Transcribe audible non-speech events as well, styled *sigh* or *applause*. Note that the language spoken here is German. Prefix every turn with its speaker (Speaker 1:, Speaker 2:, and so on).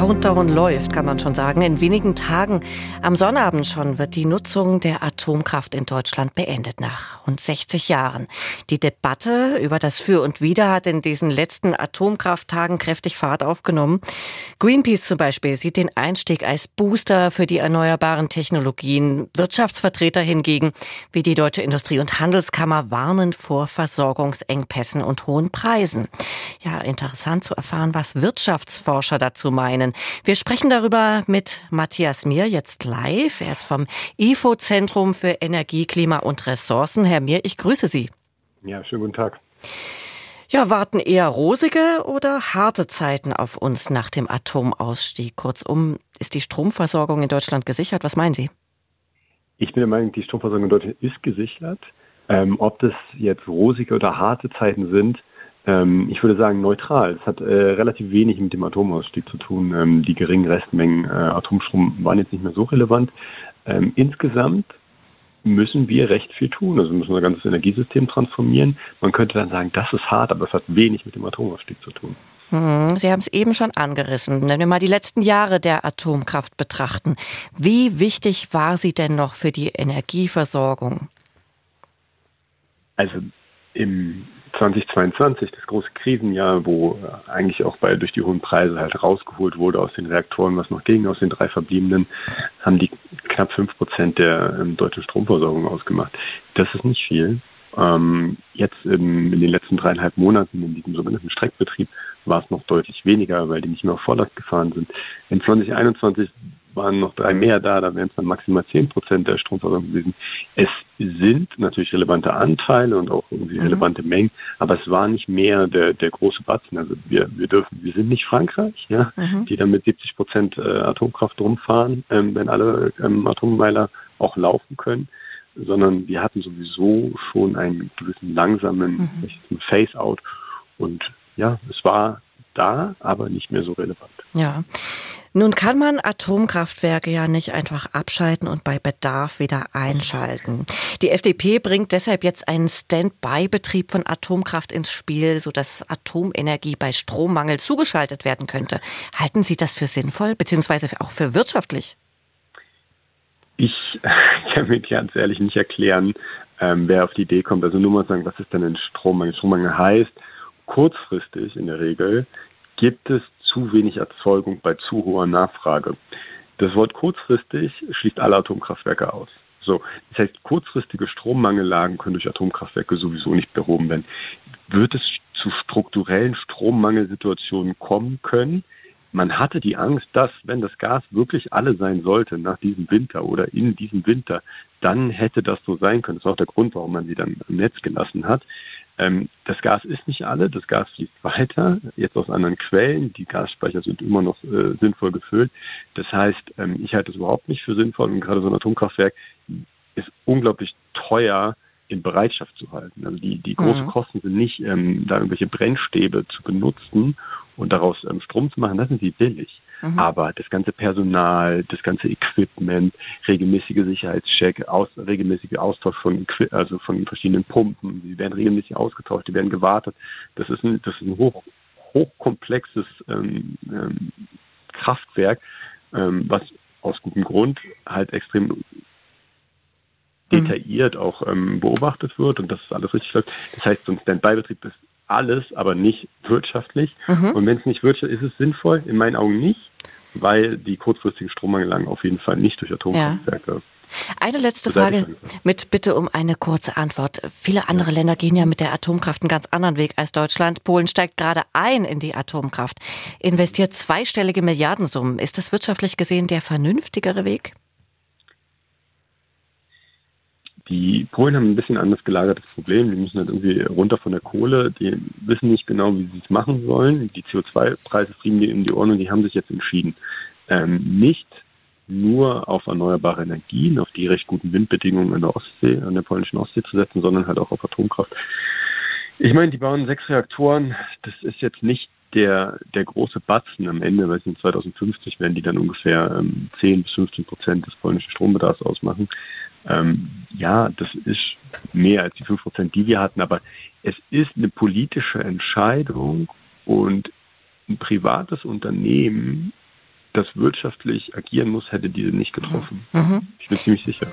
Speaker 1: Countdown läuft, kann man schon sagen. In wenigen Tagen, am Sonnabend schon, wird die Nutzung der Atomkraft in Deutschland beendet, nach rund 60 Jahren. Die Debatte über das Für und Wider hat in diesen letzten Atomkrafttagen kräftig Fahrt aufgenommen. Greenpeace zum Beispiel sieht den Einstieg als Booster für die erneuerbaren Technologien. Wirtschaftsvertreter hingegen, wie die Deutsche Industrie- und Handelskammer, warnen vor Versorgungsengpässen und hohen Preisen. Ja, interessant zu erfahren, was Wirtschaftsforscher dazu meinen. Wir sprechen darüber mit Matthias Mier jetzt live. Er ist vom IFO-Zentrum für Energie, Klima und Ressourcen. Herr Mier, ich grüße Sie.
Speaker 2: Ja, schönen guten Tag.
Speaker 1: Ja, warten eher rosige oder harte Zeiten auf uns nach dem Atomausstieg? Kurzum, ist die Stromversorgung in Deutschland gesichert? Was meinen Sie?
Speaker 2: Ich bin der Meinung, die Stromversorgung in Deutschland ist gesichert. Ähm, ob das jetzt rosige oder harte Zeiten sind, ähm, ich würde sagen neutral. Es hat äh, relativ wenig mit dem Atomausstieg zu tun. Ähm, die geringen Restmengen äh, Atomstrom waren jetzt nicht mehr so relevant. Ähm, insgesamt müssen wir recht viel tun. Also wir müssen unser ganzes Energiesystem transformieren. Man könnte dann sagen, das ist hart, aber es hat wenig mit dem Atomausstieg zu tun.
Speaker 1: Hm, Sie haben es eben schon angerissen. Wenn wir mal die letzten Jahre der Atomkraft betrachten, wie wichtig war sie denn noch für die Energieversorgung?
Speaker 2: Also im 2022, das große Krisenjahr, wo eigentlich auch bei, durch die hohen Preise halt rausgeholt wurde aus den Reaktoren, was noch ging, aus den drei verbliebenen, haben die knapp fünf Prozent der ähm, deutschen Stromversorgung ausgemacht. Das ist nicht viel. Ähm, jetzt ähm, in den letzten dreieinhalb Monaten in diesem sogenannten Streckbetrieb war es noch deutlich weniger, weil die nicht mehr auf Vorlast gefahren sind. In 2021 waren noch drei mehr da, da wären es dann maximal zehn Prozent der Stromversorgung gewesen. Es sind natürlich relevante Anteile und auch irgendwie mhm. relevante Mengen, aber es war nicht mehr der, der große Batzen. Also wir, wir dürfen, wir sind nicht Frankreich, ja, mhm. die dann mit 70 Prozent äh, Atomkraft rumfahren, ähm, wenn alle ähm, Atommeiler auch laufen können, sondern wir hatten sowieso schon einen gewissen langsamen mhm. Phase-out und ja, es war da, aber nicht mehr so relevant.
Speaker 1: Ja. Nun kann man Atomkraftwerke ja nicht einfach abschalten und bei Bedarf wieder einschalten. Die FDP bringt deshalb jetzt einen Stand-by-Betrieb von Atomkraft ins Spiel, sodass Atomenergie bei Strommangel zugeschaltet werden könnte. Halten Sie das für sinnvoll, beziehungsweise auch für wirtschaftlich?
Speaker 2: Ich *laughs* kann mir ganz ehrlich nicht erklären, ähm, wer auf die Idee kommt. Also nur mal sagen, was ist denn ein Strommangel? Strommangel heißt, kurzfristig in der Regel gibt es zu wenig Erzeugung bei zu hoher Nachfrage. Das Wort kurzfristig schließt alle Atomkraftwerke aus. So, das heißt, kurzfristige Strommangellagen können durch Atomkraftwerke sowieso nicht behoben werden. Wird es zu strukturellen Strommangelsituationen kommen können? Man hatte die Angst, dass, wenn das Gas wirklich alle sein sollte nach diesem Winter oder in diesem Winter, dann hätte das so sein können. Das ist auch der Grund, warum man sie dann im Netz gelassen hat. Ähm, das Gas ist nicht alle, das Gas fließt weiter, jetzt aus anderen Quellen. Die Gasspeicher sind immer noch äh, sinnvoll gefüllt. Das heißt, ähm, ich halte es überhaupt nicht für sinnvoll und gerade so ein Atomkraftwerk ist unglaublich teuer in Bereitschaft zu halten. Also die, die großen mhm. Kosten sind nicht, ähm, da irgendwelche Brennstäbe zu benutzen und daraus ähm, Strom zu machen, das sind sie billig. Mhm. Aber das ganze Personal, das ganze Equipment, regelmäßige Sicherheitscheck, aus, regelmäßige Austausch von, also von verschiedenen Pumpen, die werden regelmäßig ausgetauscht, die werden gewartet. Das ist ein, das ist ein hoch, hochkomplexes ähm, ähm, Kraftwerk, ähm, was aus gutem Grund halt extrem mhm. detailliert auch ähm, beobachtet wird und das ist alles richtig läuft. Das heißt, so ein Standby-Betrieb ist alles, aber nicht wirtschaftlich. Mhm. Und wenn es nicht wirtschaftlich ist, ist es sinnvoll, in meinen Augen nicht, weil die kurzfristigen Strommangellagen auf jeden Fall nicht durch Atomkraftwerke ja.
Speaker 1: Eine letzte Frage mit Bitte um eine kurze Antwort. Viele andere Länder gehen ja mit der Atomkraft einen ganz anderen Weg als Deutschland. Polen steigt gerade ein in die Atomkraft, investiert zweistellige Milliardensummen. Ist das wirtschaftlich gesehen der vernünftigere Weg?
Speaker 2: Die Polen haben ein bisschen anders gelagertes Problem. Die müssen halt irgendwie runter von der Kohle. Die wissen nicht genau, wie sie es machen sollen. Die CO2-Preise fliegen dir in die Ohren und die haben sich jetzt entschieden, ähm, nicht nur auf erneuerbare Energien, auf die recht guten Windbedingungen in der Ostsee, an der polnischen Ostsee zu setzen, sondern halt auch auf Atomkraft. Ich meine, die bauen sechs Reaktoren. Das ist jetzt nicht der, der große Batzen am Ende, weil in 2050 werden die dann ungefähr ähm, 10 bis 15 Prozent des polnischen Strombedarfs ausmachen. Ähm, ja, das ist mehr als die 5%, die wir hatten, aber es ist eine politische Entscheidung und ein privates Unternehmen, das wirtschaftlich agieren muss, hätte diese nicht getroffen. Mhm. Ich bin ziemlich sicher.